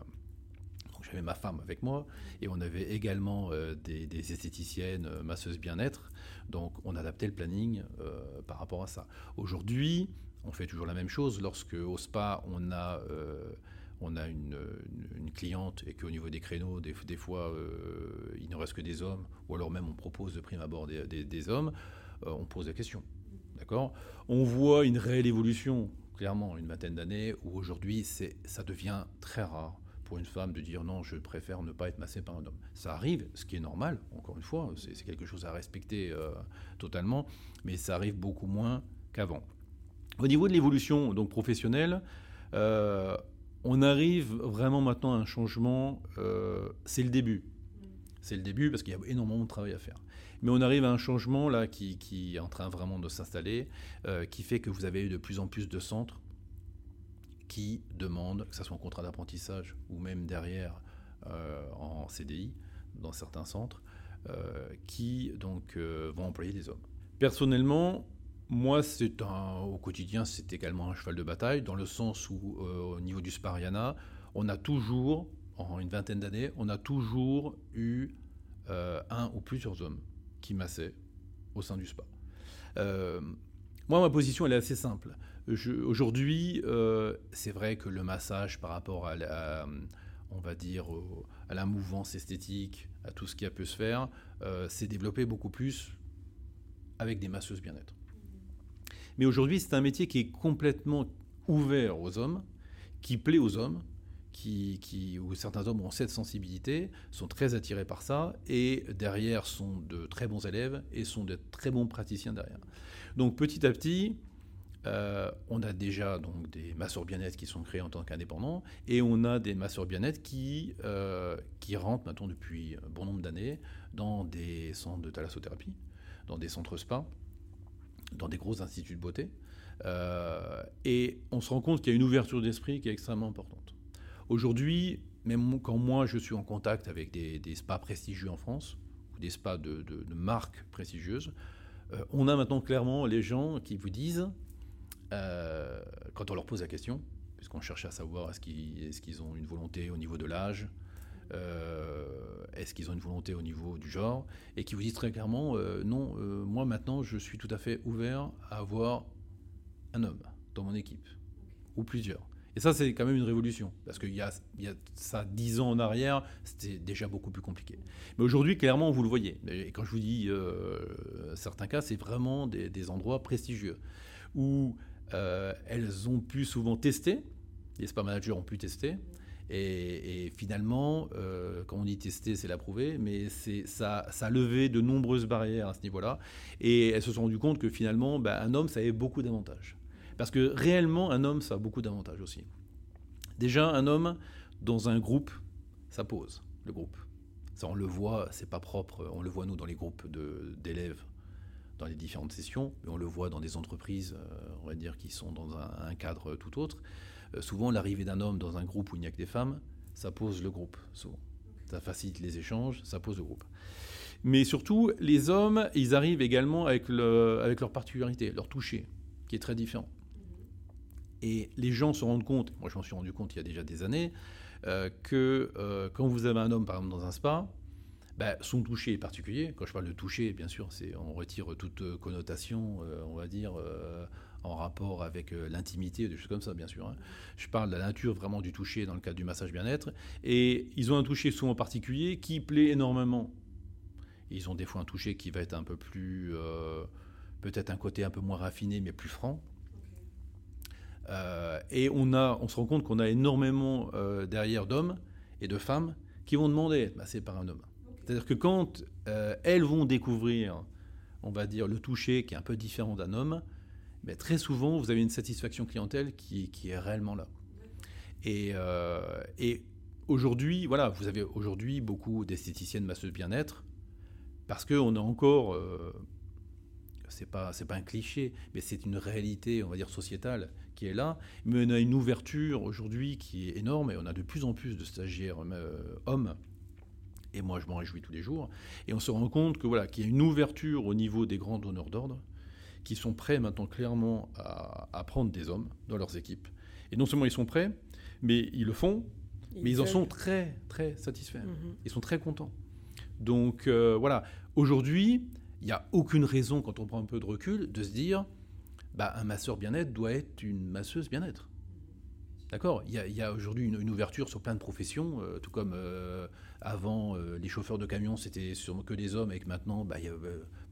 j'avais ma femme avec moi et on avait également des, esthéticiennes masseuses bien-être. Donc on adaptait le planning par rapport à ça. Aujourd'hui, on fait toujours la même chose. Lorsque au spa, on a, euh, une, cliente et qu'au niveau des créneaux, des, fois, euh, il ne reste que des hommes, ou alors même on propose de prime abord des, des, hommes, euh, on pose la question. D'accord? On voit une réelle évolution, clairement, une vingtaine d'années, où aujourd'hui, ça devient très rare pour une femme de dire non, je préfère ne pas être massée par un homme. Ça arrive, ce qui est normal, encore une fois, c'est quelque chose à respecter totalement, mais ça arrive beaucoup moins qu'avant. Au niveau de l'évolution donc professionnelle, euh, on arrive vraiment maintenant à un changement. Euh, c'est le début. C'est le début parce qu'il y a énormément de travail à faire. Mais on arrive à un changement là qui, est en train vraiment de s'installer, euh, qui fait que vous avez de plus en plus de centres qui demandent, que ce soit en contrat d'apprentissage ou même derrière en CDI dans certains centres, qui donc vont employer des hommes. Personnellement, moi, c'est un, au quotidien, c'est également un cheval de bataille, dans le sens où, euh, au niveau du Spariana, on a toujours, en une vingtaine d'années, on a toujours eu euh, un ou plusieurs hommes qui massaient au sein du spa. Euh, moi, ma position, elle est assez simple. Aujourd'hui, c'est vrai que le massage par rapport à, la, on va dire, à la mouvance esthétique, à tout ce qui a pu se faire, s'est développé beaucoup plus avec des masseuses bien-être. Mais aujourd'hui, c'est un métier qui est complètement ouvert aux hommes, qui plaît aux hommes, qui, qui, où certains hommes ont cette sensibilité, sont très attirés par ça, et derrière sont de très bons élèves et sont de très bons praticiens derrière. Donc petit à petit, euh, on a déjà donc des masseurs bien-être qui sont créés en tant qu'indépendants, et on a des masseurs bien-être qui, euh, qui rentrent maintenant depuis bon nombre d'années dans des centres de thalassothérapie, dans des centres spa, dans des gros instituts de beauté. Euh, et on se rend compte qu'il y a une ouverture d'esprit qui est extrêmement importante. Aujourd'hui, même quand moi je suis en contact avec des, spas prestigieux en France, ou des spas de, marques prestigieuses, euh, on a maintenant clairement les gens qui vous disent quand on leur pose la question, puisqu'on cherche à savoir est-ce qu'ils ont une volonté au niveau de l'âge, est-ce qu'ils ont une volonté au niveau du genre, et qui vous disent très clairement, non, moi maintenant je suis tout à fait ouvert à avoir un homme dans mon équipe, ou plusieurs. Et ça, c'est quand même une révolution, parce qu'il y a, ça dix ans en arrière, c'était déjà beaucoup plus compliqué. Mais aujourd'hui, clairement, vous le voyez. Et quand je vous dis euh, certains cas, c'est vraiment des, endroits prestigieux, où euh, elles ont pu souvent tester, les spa managers ont pu tester, et, finalement, euh, quand on dit tester, c'est l'approuver, mais ça, ça a levé de nombreuses barrières à ce niveau-là. Et elles se sont rendues compte que finalement, bah, un homme, ça avait beaucoup d'avantages. Parce que réellement, un homme, ça a beaucoup d'avantages aussi. Déjà, un homme, dans un groupe, ça pose, le groupe. Ça, on le voit, c'est pas propre, on le voit nous dans les groupes d'élèves, dans les différentes sessions, mais on le voit dans des entreprises, euh, on va dire, qui sont dans un, cadre tout autre. Euh, souvent, l'arrivée d'un homme dans un groupe où il n'y a que des femmes, ça pose le groupe. Ça facilite les échanges, ça pose le groupe. Mais surtout, les hommes, ils arrivent également avec, le, avec leur particularité, leur toucher, qui est très différent. Et les gens se rendent compte, moi je m'en suis rendu compte il y a déjà des années, euh, que euh, quand vous avez un homme, par exemple, dans un spa, bah, son toucher est particulier. Quand je parle de toucher, bien sûr, on retire toute connotation, on va dire, en rapport avec l'intimité, des choses comme ça, bien sûr. Hein. Je parle de la nature vraiment du toucher dans le cadre du massage bien-être. Et ils ont un toucher souvent particulier qui plaît énormément. Ils ont des fois un toucher qui va être un peu plus, peut-être un côté un peu moins raffiné, mais plus franc. Euh, et on, a, on se rend compte qu'on a énormément euh, derrière d'hommes et de femmes qui vont demander bah, c'est par un homme. C'est-à-dire que quand euh, elles vont découvrir, on va dire, le toucher qui est un peu différent d'un homme, mais très souvent, vous avez une satisfaction clientèle qui, est réellement là. Et, et aujourd'hui, voilà, vous avez aujourd'hui beaucoup d'esthéticiennes masseuses bien-être, parce qu'on a encore c'est pas pas un cliché, mais c'est une réalité, on va dire sociétale qui est là. Mais on a une ouverture aujourd'hui qui est énorme et on a de plus en plus de stagiaires euh, hommes. Et moi, je m'en réjouis tous les jours. Et on se rend compte que voilà qu'il y a une ouverture au niveau des grands donneurs d'ordre qui sont prêts maintenant clairement à, prendre des hommes dans leurs équipes. Et non seulement ils sont prêts, mais ils le font, mais ils en sont très très satisfaits. Mhm. Ils sont très contents. Donc euh, voilà, aujourd'hui, il n'y a aucune raison, quand on prend un peu de recul, de se dire bah, un masseur bien-être doit être une masseuse bien-être. D'accord? Il y a, aujourd'hui une, ouverture sur plein de professions, euh, tout comme euh, avant, euh, les chauffeurs de camion, c'était sûrement que des hommes, et que maintenant, bah,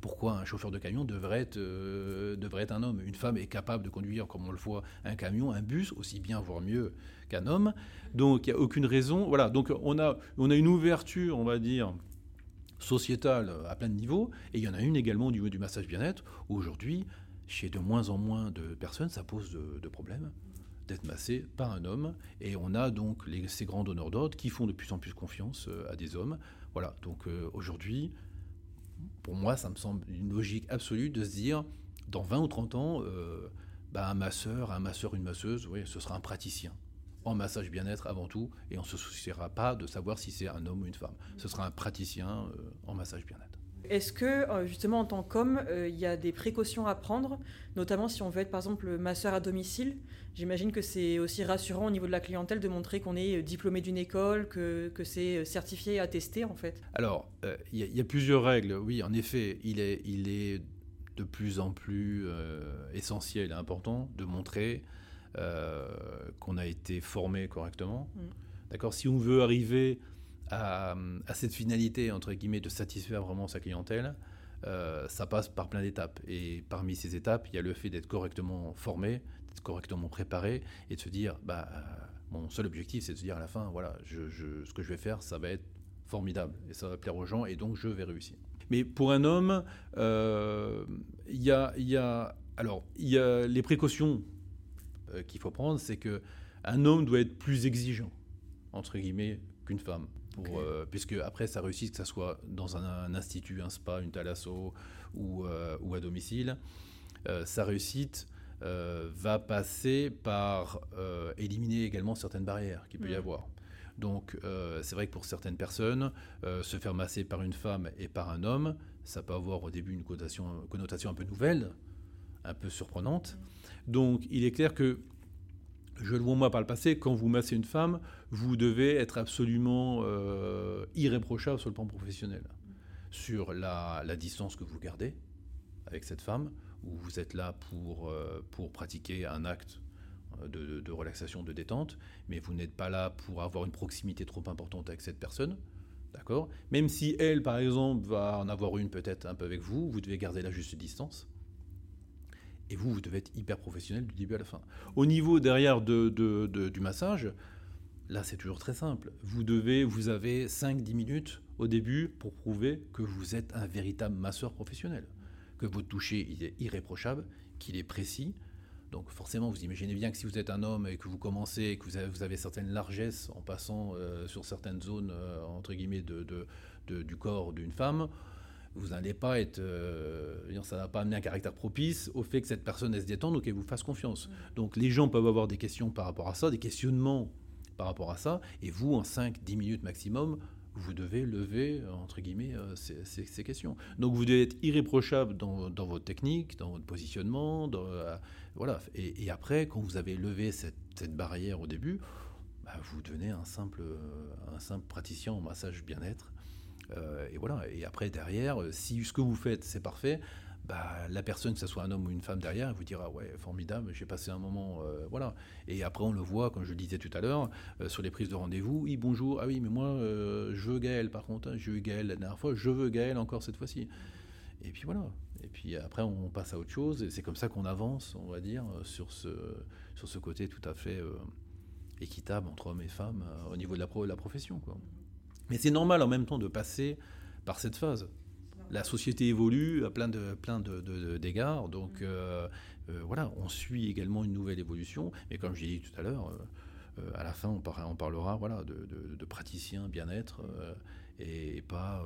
pourquoi un chauffeur de camion devrait être, devrait être un homme Une femme est capable de conduire, comme on le voit, un camion, un bus, aussi bien, voire mieux qu'un homme. Donc, il n'y a aucune raison. Voilà, donc on a, une ouverture, on va dire, sociétale à plein de niveaux, et il y en a une également au du massage bien-être. Aujourd'hui, chez de moins en moins de personnes, ça pose de, problèmes d'être massé par un homme. Et on a donc ces grands donneurs d'ordre qui font de plus en plus confiance euh, à des hommes. Voilà, donc euh, aujourd'hui, pour moi, ça me semble une logique absolue de se dire, dans 20 ou 30 ans, euh, bah, un masseur, un masseur, une masseuse, oui, ce sera un praticien en massage bien-être avant tout, et on ne se souciera pas de savoir si c'est un homme ou une femme. Ce sera un praticien euh, en massage bien-être. Est-ce que, euh, justement, en tant qu'homme, euh, il y a des précautions à prendre, notamment si on veut être, par exemple, masseur à domicile? J'imagine que c'est aussi rassurant au niveau de la clientèle de montrer qu'on est diplômé d'une école, que, que c'est certifié, attesté, en fait. Alors, il y, a plusieurs règles. Oui, en effet, il est, il est de plus en plus essentiel et important de montrer euh, qu'on a été formé correctement. Mm. D'accord? Si on veut arriver à, cette finalité, entre guillemets, de satisfaire vraiment sa clientèle, euh, ça passe par plein d'étapes. Et parmi ces étapes, il y a le fait d'être correctement formé, d'être correctement préparé et de se dire, bah, euh, mon seul objectif, c'est de se dire à la fin, voilà, ce que je vais faire, ça va être formidable et ça va plaire aux gens et donc je vais réussir. Mais pour un homme, il y, a, y a, alors, y a les précautions euh, qu'il faut prendre, c'est que un homme doit être plus exigeant, entre guillemets, qu'une femme. Pour, euh, puisque après, ça réussit, que ce soit dans un, institut, un spa, une thalasso ou, euh, ou à domicile, sa réussite va passer par éliminer également certaines barrières qu'il peut y mm. avoir. Donc c'est vrai que pour certaines personnes, se faire masser par une femme et par un homme, ça peut avoir au début une connotation, connotation un peu nouvelle, un peu surprenante. Donc, il est clair que, je le vois moi par le passé, quand vous massez une femme, vous devez être absolument euh, irréprochable sur le plan professionnel. Sur la, distance que vous gardez avec cette femme, où vous êtes là pour, euh, pour pratiquer un acte euh, de, de, relaxation, de détente, mais vous n'êtes pas là pour avoir une proximité trop importante avec cette personne. D'accord? Même si elle, par exemple, va en avoir une peut-être un peu avec vous, vous devez garder la juste distance. Et vous, vous devez être hyper professionnel du début à la fin. Au niveau derrière de, du massage, là c'est toujours très simple. Vous devez, vous avez 5-10 minutes au début pour prouver que vous êtes un véritable masseur professionnel. Que votre toucher il est irréprochable, qu'il est précis. Donc forcément, vous imaginez bien que si vous êtes un homme et que vous commencez et que vous avez, vous avez certaines largesses en passant euh, sur certaines zones, euh, entre guillemets, du corps d'une femme, vous n'allez pas être, euh, ça va pas amener un caractère propice au fait que cette personne elle se détende ou qu'elle vous fasse confiance. Donc les gens peuvent avoir des questions par rapport à ça, des questionnements par rapport à ça, et vous, en 5-10 minutes maximum, vous devez lever, entre guillemets, euh, ces, questions. Donc vous devez être irréprochable dans, votre technique, dans votre positionnement, euh, voilà. Et, après, quand vous avez levé cette, barrière au début, bah, vous devenez un simple, un simple praticien en massage bien-être euh, et voilà. Et après, derrière, euh, si ce que vous faites, c'est parfait, bah, la personne, que ce soit un homme ou une femme derrière, elle vous dira ouais formidable, j'ai passé un moment, euh, voilà. Et après on le voit, comme je le disais tout à l'heure, sur les prises de rendez-vous, oui bonjour, ah oui mais moi je veux Gaël par contre, hein, j'ai eu Gaël la dernière fois, je veux Gaël encore cette fois-ci. Et puis voilà. Et puis après on passe à autre chose et c'est comme ça qu'on avance, on va dire, sur ce sur ce côté tout à fait équitable entre hommes et femmes au niveau de la, la profession quoi. Mais c'est normal en même temps de passer par cette phase. La société évolue à plein de plein de, d'égards, donc mm. euh, euh, voilà, on suit également une nouvelle évolution. Mais comme je l'ai dit tout à l'heure, euh, à la fin, on, on parlera voilà de, praticiens bien-être et pas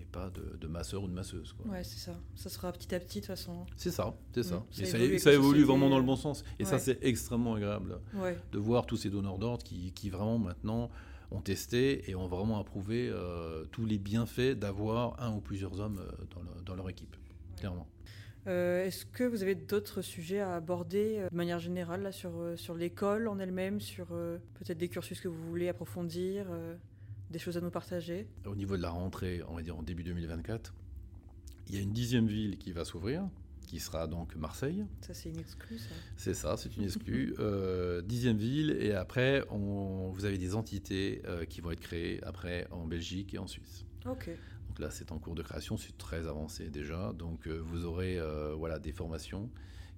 et pas de, masseur ou de masseuse. Quoi. Ouais, c'est ça. Ça sera petit à petit de toute façon. C'est ça, c'est ça. Mm. Et ça, évolue, vraiment dans le bon sens. Et ça, c'est extrêmement agréable de voir tous ces donneurs d'ordre qui, qui vraiment maintenant ont testé et ont vraiment approuvé euh, tous les bienfaits d'avoir un ou plusieurs hommes euh, dans, leur équipe, clairement. Euh, est-ce que vous avez d'autres sujets à aborder de manière générale là, sur, sur l'école en elle-même, sur peut-être des cursus que vous voulez approfondir, des choses à nous partager? Au niveau de la rentrée, on va dire en début 2024, il y a une dixième ville qui va s'ouvrir, qui sera donc Marseille. Ça, c'est une exclue, ça C'est ça, c'est une exclue. euh, dixième ville, et après, on, vous avez des entités euh, qui vont être créées après en Belgique et en Suisse. Ok. Donc là, c'est en cours de création, c'est très avancé déjà. Donc euh, vous aurez voilà, des formations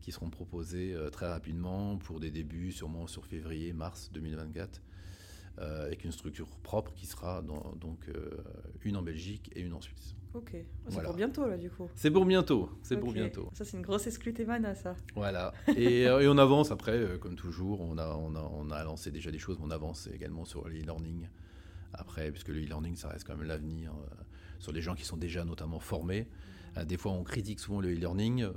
qui seront proposées très rapidement pour des débuts, sûrement sur février, mars 2024. Avec une structure propre qui sera donc une en Belgique et une en Suisse. Ok, oh, c'est pour bientôt là du coup. C'est pour bientôt, c'est pour bientôt. Ça c'est une grosse exclue Temana ça. Voilà, et, euh, et, on avance après, euh, comme toujours, on a, on, a, on a lancé déjà des choses, mais on avance également sur l'e-learning. Après, puisque le e-learning ça reste quand même l'avenir, euh, sur les gens qui sont déjà notamment formés. des fois on critique souvent le e-learning,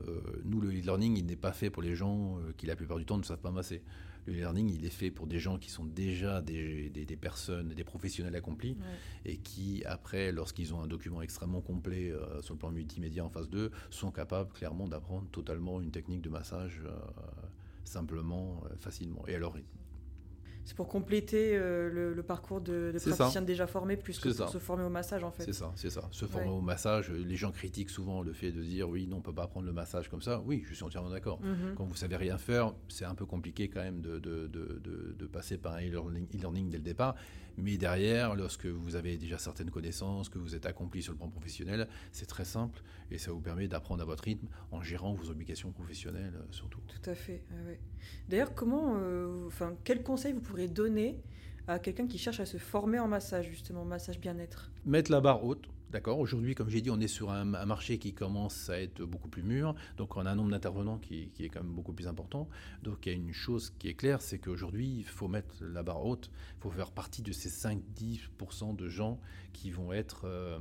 nous le e-learning il n'est pas fait pour les gens qui la plupart du temps ne savent pas masser le learning, il est fait pour des gens qui sont déjà des, des, personnes, des professionnels accomplis, et qui, après, lorsqu'ils ont un document extrêmement complet euh, sur le plan multimédia en face d'eux, sont capables clairement d'apprendre totalement une technique de massage euh, simplement, euh, facilement, et à leur rythme. C'est pour compléter euh, le, parcours de, de praticien déjà formé plus que pour se former au massage en fait. C'est ça, c'est ça. Se former au massage, les gens critiquent souvent le fait de dire oui, non, on peut pas apprendre le massage comme ça. Oui, je suis entièrement d'accord. Mhm. Quand vous savez rien faire, c'est un peu compliqué quand même de, de, de, de passer par un e-learning dès le départ. Mais derrière, lorsque vous avez déjà certaines connaissances, que vous êtes accompli sur le plan professionnel, c'est très simple et ça vous permet d'apprendre à votre rythme en gérant vos obligations professionnelles euh, surtout. Tout à fait. D'ailleurs, comment, euh, enfin, quel conseil vous pourrez donner à quelqu'un qui cherche à se former en massage, justement, massage bien-être Mettre la barre haute D'accord. Aujourd'hui, comme j'ai dit, on est sur un, marché qui commence à être beaucoup plus mûr. Donc, on a un nombre d'intervenants qui, est quand même beaucoup plus important. Donc, il y a une chose qui est claire, c'est qu'aujourd'hui, il faut mettre la barre haute. Il faut faire partie de ces 5-10% de gens qui vont être euh,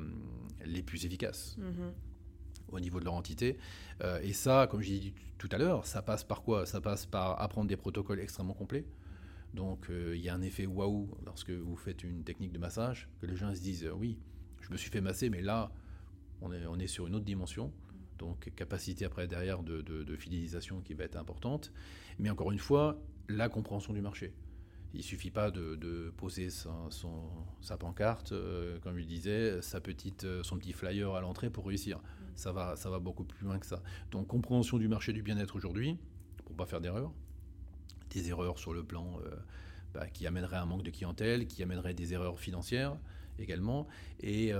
les plus efficaces. Mm-hmm. au niveau de leur entité. Euh, et ça, comme j'ai dit tout à l'heure, ça passe par quoi? Ça passe par apprendre des protocoles extrêmement complets. Donc euh, il y a un effet waouh lorsque vous faites une technique de massage, que les gens se disent oui, je me suis fait masser, mais là, on est, on est sur une autre dimension. Donc capacité après derrière de, fidélisation qui va être importante. Mais encore une fois, la compréhension du marché. Il suffit pas de, poser sa, pancarte, euh, comme il disait, sa petite, euh, son petit flyer à l'entrée pour réussir. Ça va, ça va beaucoup plus loin que ça. Donc compréhension du marché du bien-être aujourd'hui, pour pas faire d'erreurs. Des erreurs sur le plan euh, bah, qui amèneraient un manque de clientèle, qui amèneraient des erreurs financières également, et,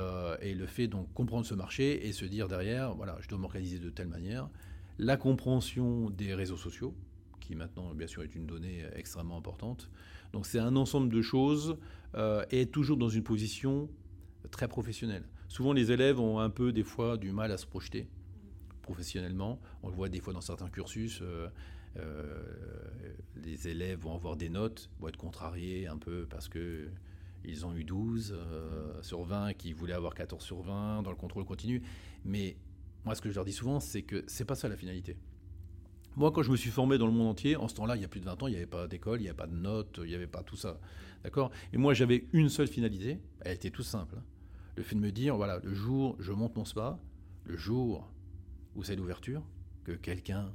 et, le fait donc comprendre ce marché et se dire derrière, voilà, je dois m'organiser de telle manière. La compréhension des réseaux sociaux, qui maintenant bien sûr est une donnée extrêmement importante. Donc c'est un ensemble de choses euh, et toujours dans une position très professionnelle. Souvent les élèves ont un peu des fois du mal à se projeter professionnellement. On le voit des fois dans certains cursus. Euh, euh, les élèves vont avoir des notes, vont être contrariés un peu parce que ils ont eu 12 sur 20 qui voulaient avoir 14 sur 20 dans le contrôle continu. Mais moi, ce que je leur dis souvent, c'est que c'est pas ça la finalité. Moi, quand je me suis formé dans le monde entier, en ce temps-là, il y a plus de 20 ans, il n'y avait pas d'école, il n'y avait pas de notes, il n'y avait pas tout ça. D'accord? Et moi, j'avais une seule finalité, elle était tout simple. Hein. Le fait de me dire, voilà, le jour, je monte mon spa, le jour où c'est l'ouverture, que quelqu'un,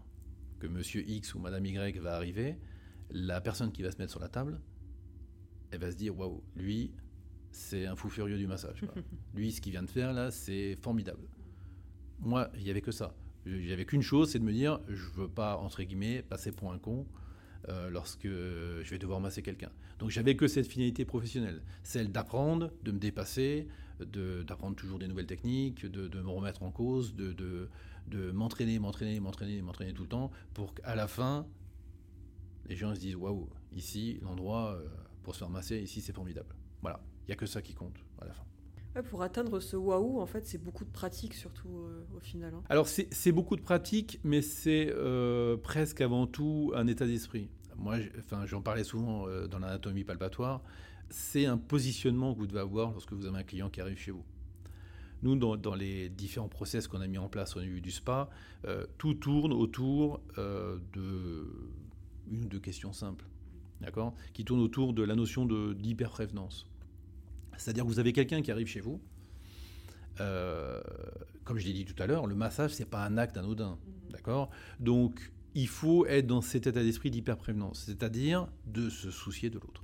que monsieur X ou madame Y va arriver, la personne qui va se mettre sur la table, elle va se dire, waouh, lui, c'est un fou furieux du massage. lui, ce qu'il vient de faire là, c'est formidable. Moi, il n'y avait que ça. J'avais qu'une chose, c'est de me dire, je veux pas, entre guillemets, passer pour un con euh, lorsque je vais devoir masser quelqu'un. Donc j'avais que cette finalité professionnelle, celle d'apprendre, de me dépasser, d'apprendre toujours des nouvelles techniques, de, me remettre en cause, de, de m'entraîner, m'entraîner, m'entraîner, m'entraîner tout le temps, pour qu'à la fin, les gens se disent, waouh, ici, l'endroit euh, pour se faire masser, ici, c'est formidable. Voilà, il n'y a que ça qui compte à la fin pour atteindre ce waouh, en fait, c'est beaucoup de pratique, surtout euh, au final. Hein. Alors, c'est beaucoup de pratique, mais c'est euh, presque avant tout un état d'esprit. Moi, j'en parlais souvent euh, dans l'anatomie palpatoire. C'est un positionnement que vous devez avoir lorsque vous avez un client qui arrive chez vous. Nous, dans, les différents process qu'on a mis en place au niveau du spa, tout tourne autour de une ou deux questions simples, d'accord, qui tournent autour de la notion d'hyperprévenance. C'est-à-dire que vous avez quelqu'un qui arrive chez vous. Euh, comme je l'ai dit tout à l'heure, le massage, c'est pas un acte anodin. D'accord Donc, il faut être dans cet état d'esprit d'hyperprévenance, c'est-à-dire de se soucier de l'autre.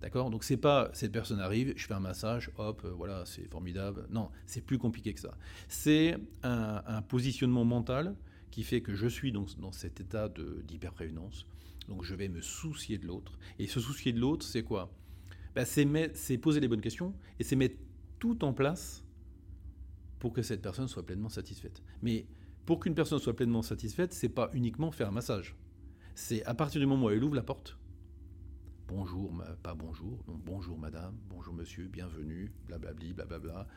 D'accord? Donc, c'est pas cette personne arrive, je fais un massage, hop, euh, voilà, c'est formidable. Non, c'est plus compliqué que ça. C'est un, positionnement mental qui fait que je suis dans, dans cet état d'hyperprévenance. Donc, je vais me soucier de l'autre. Et se soucier de l'autre, c'est quoi? Bah, c'est poser les bonnes questions et c'est mettre tout en place pour que cette personne soit pleinement satisfaite. Mais pour qu'une personne soit pleinement satisfaite, c'est pas uniquement faire un massage. C'est à partir du moment où elle ouvre la porte, bonjour, pas bonjour, bonjour madame, bonjour monsieur, bienvenue, blablabli, blablabla.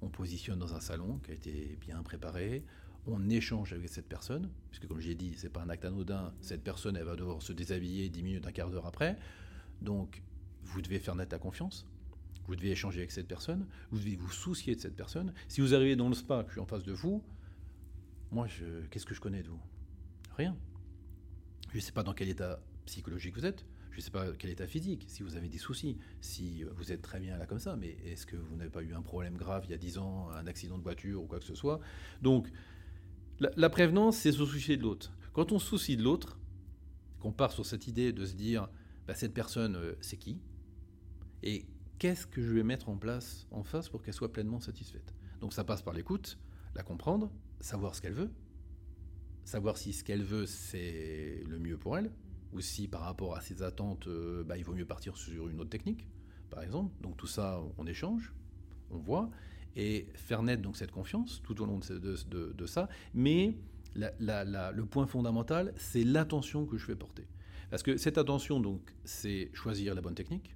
On positionne dans un salon qui a été bien préparé, on échange avec cette personne, puisque comme j'ai dit, c'est pas un acte anodin, cette personne elle va devoir se déshabiller 10 minutes, un quart d'heure après. Donc vous devez faire naître la confiance. Vous devez échanger avec cette personne. Vous devez vous soucier de cette personne. Si vous arrivez dans le spa, que je suis en face de vous, moi, qu'est-ce que je connais de vous? Rien. Je ne sais pas dans quel état psychologique vous êtes. Je ne sais pas quel état physique, si vous avez des soucis, si vous êtes très bien là comme ça, mais est-ce que vous n'avez pas eu un problème grave il y a 10 ans, un accident de voiture ou quoi que ce soit? Donc, la, prévenance, c'est se soucier de l'autre. Quand on se soucie de l'autre, qu'on part sur cette idée de se dire, bah, cette personne, euh, c'est qui? Et qu'est-ce que je vais mettre en place en face pour qu'elle soit pleinement satisfaite? Donc ça passe par l'écoute, la comprendre, savoir ce qu'elle veut, savoir si ce qu'elle veut c'est le mieux pour elle, ou si par rapport à ses attentes, euh, bah, il vaut mieux partir sur une autre technique, par exemple. Donc tout ça, on échange, on voit, et faire naître donc cette confiance tout au long de, ça. Mais le point fondamental, c'est l'attention que je vais porter. Parce que cette attention, donc, c'est choisir la bonne technique,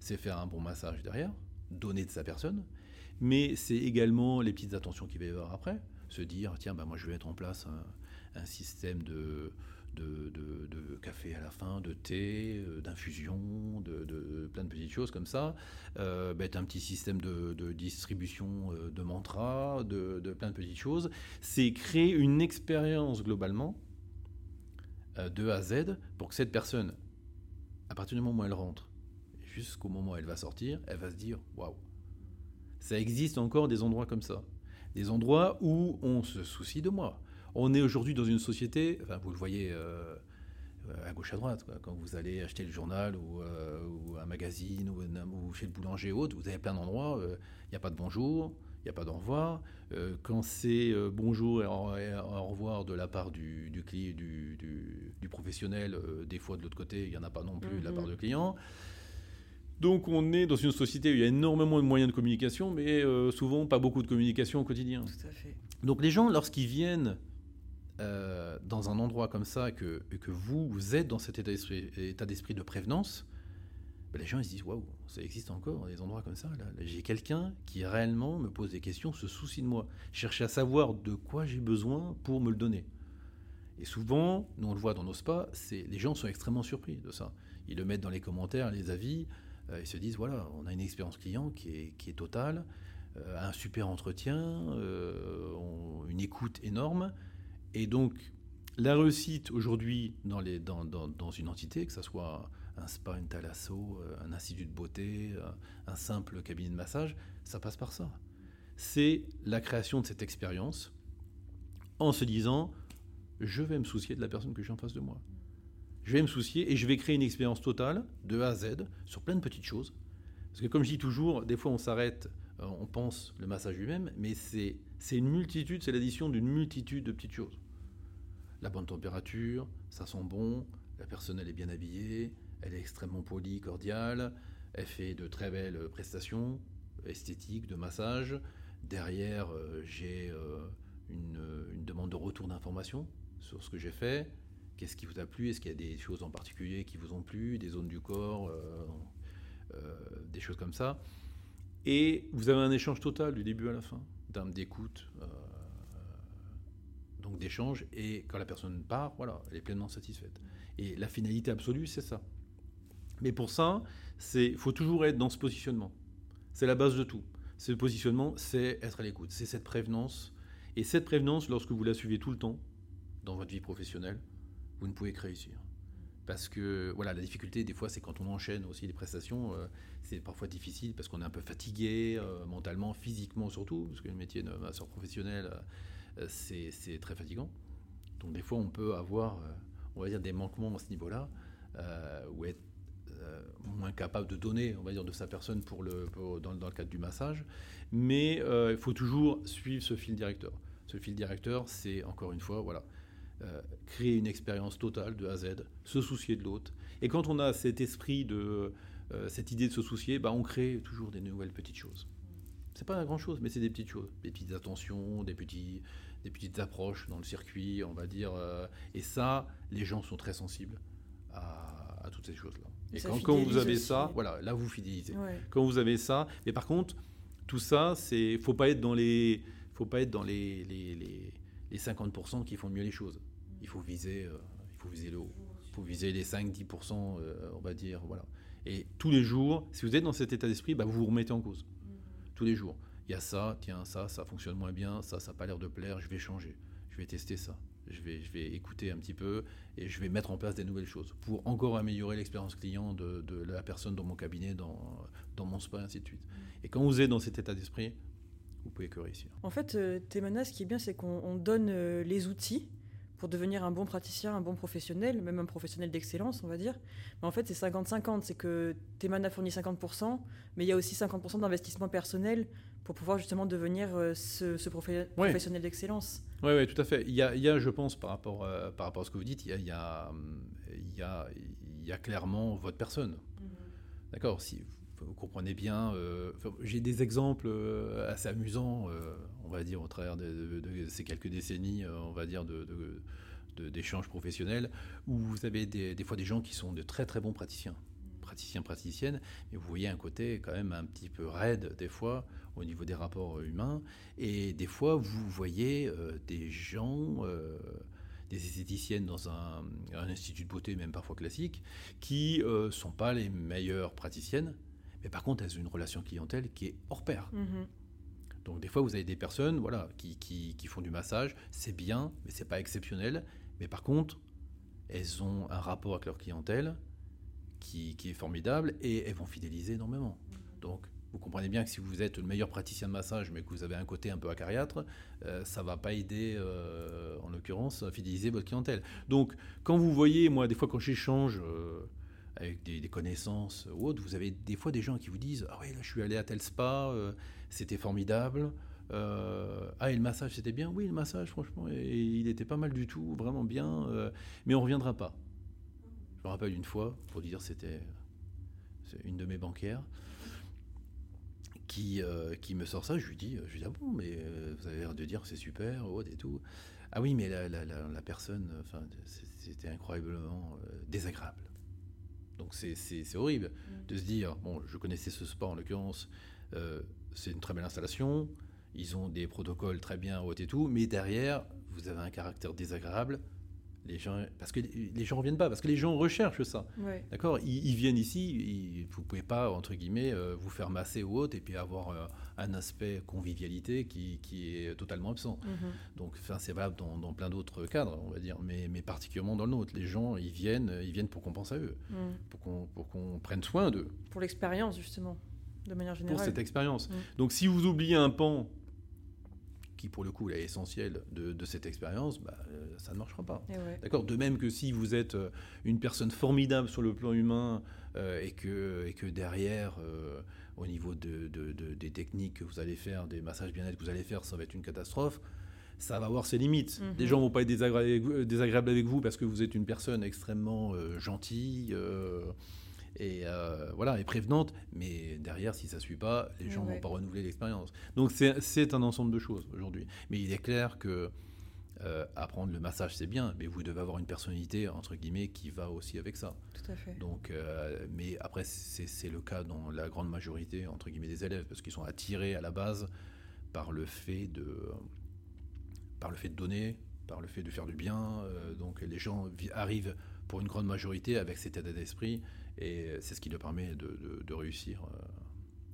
c'est faire un bon massage derrière, donner de sa personne, mais c'est également les petites attentions qu'il va y avoir après, se dire, tiens, bah, moi je vais mettre en place un, système de, de, café à la fin, de thé, euh, d'infusion, de, plein de petites choses comme ça, euh, bah, un petit système de, distribution euh, de mantras, de, plein de petites choses. C'est créer une expérience globalement euh, de A à Z pour que cette personne, à partir du moment où elle rentre, jusqu'au moment où elle va sortir, elle va se dire waouh. Ça existe encore des endroits comme ça. des endroits où on se soucie de moi. On est aujourd'hui dans une société, enfin, vous le voyez euh, à gauche à droite, quand vous allez acheter le journal ou, euh, un magazine ou, chez le boulanger ou autre, vous avez plein d'endroits, il n'y a pas de bonjour, il n'y a pas d'au revoir. quand c'est bonjour et au, revoir de la part du, du, du, du professionnel, des fois de l'autre côté, il n'y en a pas non plus de la part du client. Donc on est dans une société où il y a énormément de moyens de communication, mais euh, souvent pas beaucoup de communication au quotidien. Tout à fait. Donc les gens, lorsqu'ils viennent euh, dans un endroit comme ça, que, vous, êtes dans cet état d'esprit, de prévenance, ben, les gens se disent waouh, ça existe encore des endroits comme ça. J'ai quelqu'un qui réellement me pose des questions, se soucie de moi, cherche à savoir de quoi j'ai besoin pour me le donner. Et souvent, nous on le voit dans nos spas, les gens sont extrêmement surpris de ça. Ils le mettent dans les commentaires, les avis. Euh, ils se disent voilà, on a une expérience client qui est, totale, euh, un super entretien, une écoute énorme. Et donc, la réussite aujourd'hui dans, une entité, que ce soit un spa, une thalasso, un institut de beauté, un simple cabinet de massage, ça passe par ça. C'est la création de cette expérience en se disant je vais me soucier de la personne que j'ai en face de moi je vais me soucier et je vais créer une expérience totale de A à Z sur plein de petites choses. Parce que comme je dis toujours, des fois on s'arrête, euh, on pense le massage lui-même, mais c'est une multitude, c'est l'addition d'une multitude de petites choses. La bonne température, ça sent bon, la personne elle est bien habillée, elle est extrêmement polie, cordiale, elle fait de très belles prestations esthétiques, de massage. Derrière, euh, j'ai euh, une, une demande de retour d'information sur ce que j'ai fait Qu'est-ce qui vous a plu? Est-ce qu'il y a des choses en particulier qui vous ont plu? Des zones du corps euh, euh, Des choses comme ça. Et vous avez un échange total du début à la fin, d'un d'écoute, euh, donc d'échange. Et quand la personne part, voilà, elle est pleinement satisfaite. Et la finalité absolue, c'est ça. Mais pour ça, il faut toujours être dans ce positionnement. C'est la base de tout. Ce positionnement, c'est être à l'écoute. C'est cette prévenance. Et cette prévenance, lorsque vous la suivez tout le temps, dans votre vie professionnelle, vous ne pouvez que réussir. Parce que voilà, la difficulté des fois, c'est quand on enchaîne aussi les prestations, euh, c'est parfois difficile parce qu'on est un peu fatigué euh, mentalement, physiquement surtout, parce que le métier de masseur professionnel, euh, c'est très fatigant. Donc des fois, on peut avoir, on va dire, des manquements à ce niveau-là, ou être moins capable de donner, on va dire, de sa personne pour le, dans, dans, le cadre du massage. Mais il faut toujours suivre ce fil directeur. Ce fil directeur, c'est encore une fois, voilà, euh, créer une expérience totale de A à Z, se soucier de l'autre. Et quand on a cet esprit de euh, cette idée de se soucier, bah, on crée toujours des nouvelles petites choses. C'est pas grand chose, mais c'est des petites choses, des petites attentions, des petits, des petites approches dans le circuit, on va dire. Euh, et ça, les gens sont très sensibles à, toutes ces choses-là. Et, quand, quand, vous avez ça, voilà, là vous fidélisez. Quand vous avez ça, mais par contre, tout ça, c'est, faut pas être dans les, faut pas être dans les, les, les, les 50% qui font mieux les choses il faut viser, euh, il faut viser le haut. Il faut viser les 5-10%, euh, on va dire. Voilà. Et tous les jours, si vous êtes dans cet état d'esprit, bah, vous vous remettez en cause. Tous les jours. Il y a ça, tiens, ça, ça fonctionne moins bien, ça, ça n'a pas l'air de plaire, je vais changer. Je vais tester ça. Je vais, je vais écouter un petit peu et je vais mettre en place des nouvelles choses pour encore améliorer l'expérience client de, la personne dans mon cabinet, dans, mon spa, ainsi de suite. Et quand vous êtes dans cet état d'esprit, vous pouvez que réussir. En fait, euh, ce qui est bien, c'est qu'on donne les outils pour devenir un bon praticien, un bon professionnel, même un professionnel d'excellence, on va dire. Mais en fait, c'est 50-50. C'est que Teman a fourni 50%, mais il y a aussi 50% d'investissement personnel pour pouvoir justement devenir euh, ce, professionnel d'excellence. Oui, ouais, tout à fait. Il y, a, il y a, je pense, par rapport, euh, par rapport à ce que vous dites, il y a, il y a, il y a, il y a clairement votre personne. Mm-hmm. D'accord Si vous comprenez bien, euh, j'ai des exemples assez amusants on va dire, au travers de, ces quelques décennies, euh, on va dire, d'échanges professionnels, où vous avez des, fois des gens qui sont de très très bons praticiens, praticiens, praticiennes, mais vous voyez un côté quand même un petit peu raide des fois au niveau des rapports humains, et des fois vous voyez euh, des gens... Euh, des esthéticiennes dans un, institut de beauté, même parfois classique, qui ne sont pas les meilleures praticiennes, mais par contre, elles ont une relation clientèle qui est hors pair. Mm-hmm. Donc des fois, vous avez des personnes voilà, qui, qui, font du massage, c'est bien, mais c'est pas exceptionnel. Mais par contre, elles ont un rapport avec leur clientèle qui, qui, est formidable et elles vont fidéliser énormément. Donc Vous comprenez bien que si vous êtes le meilleur praticien de massage, mais que vous avez un côté un peu acariâtre, euh, ça va pas aider, euh, en l'occurrence, à fidéliser votre clientèle. Donc, quand vous voyez, moi, des fois, quand j'échange euh, avec des, connaissances ou autres, vous avez des fois des gens qui vous disent Ah oui, là, je suis allé à tel spa, euh, c'était formidable. Euh, ah, et le massage, c'était bien Oui, le massage, franchement, il était pas mal du tout, vraiment bien, euh, mais on reviendra pas. Je me rappelle une fois, pour dire, c'était une de mes banquières qui, qui me sort ça. Je lui dis, je lui dis ah bon, mais vous avez l'air de dire c'est super, autre et tout. Ah oui, mais la, la- la- la personne, c'était incroyablement désagréable. Donc c'est- horrible de se dire, bon, je connaissais ce sport en l'occurrence, euh, c'est une très belle installation, ils ont des protocoles très bien hautes et tout, mais derrière, vous avez un caractère désagréable. Les gens, parce que les gens reviennent pas, parce que les gens recherchent ça. Ouais. D'accord? Ils, ils viennent ici, ils- vous pouvez pas, entre guillemets, euh, vous faire masser ou autre et puis avoir euh, un aspect convivialité qui, qui est totalement absent. Mhm. Donc, c'est valable dans, dans plein d'autres cadres, on va dire, mais, mais particulièrement dans le nôtre. Les gens, ils viennent, ils viennent pour qu'on pense à eux, Mhm. pour qu'on pour qu'on prenne soin d'eux, Pour l'expérience, justement, de manière pour générale. cette expérience. Mm. Donc, si vous oubliez un pan qui, pour le coup, est essentiel de, de cette expérience, bah, euh, ça ne marchera pas. Ouais. D'accord? De même que si vous êtes euh, une personne formidable sur le plan humain euh, et, que, et que derrière, euh, au niveau de, de- de- des techniques que vous allez faire, des massages bien-être que vous allez faire, ça va être une catastrophe, ça va avoir ses limites. Mhm. Les gens vont pas être désagré- désagréables avec vous parce que vous êtes une personne extrêmement euh, gentille. euh, et euh, voilà, et prévenante, mais derrière, si ça suit pas, les gens Ouais. vont pas renouveler l'expérience. Donc c'est un ensemble de choses aujourd'hui. Mais il est clair que euh, apprendre le massage, c'est bien, mais vous devez avoir une personnalité, entre guillemets, qui va aussi avec ça. Tout à fait. Donc, euh, mais après, c'est le cas dans la grande majorité, entre guillemets, des élèves, parce qu'ils sont attirés à la base par le fait de, par le fait de donner, par le fait de faire du bien. donc, les gens arrivent pour une grande majorité avec cet état d'esprit, et c'est ce qui leur permet de, de- de réussir euh,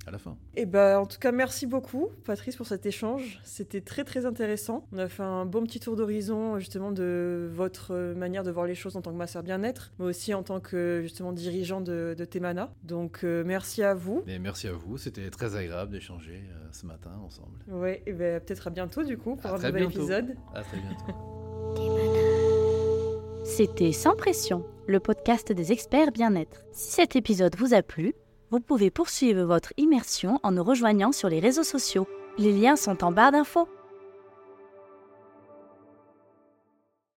à la fin. Et ben, en tout cas, merci beaucoup, Patrice, pour cet échange. C'était très, très intéressant. On a fait un bon petit tour d'horizon, justement, de votre euh, manière de voir les choses en tant que masseur bien-être, mais aussi en tant que, justement, dirigeant de, de Temana. Donc, euh, merci à vous. Et merci à vous, c'était très agréable d'échanger euh, ce matin ensemble. Ouais, et ben, peut-être à bientôt, du coup, pour À un nouvel bientôt. épisode. À très bientôt. C'était Sans Pression, le podcast des experts bien-être. Si cet épisode vous a plu, vous pouvez poursuivre votre immersion en nous rejoignant sur les réseaux sociaux. Les liens sont en barre d'infos.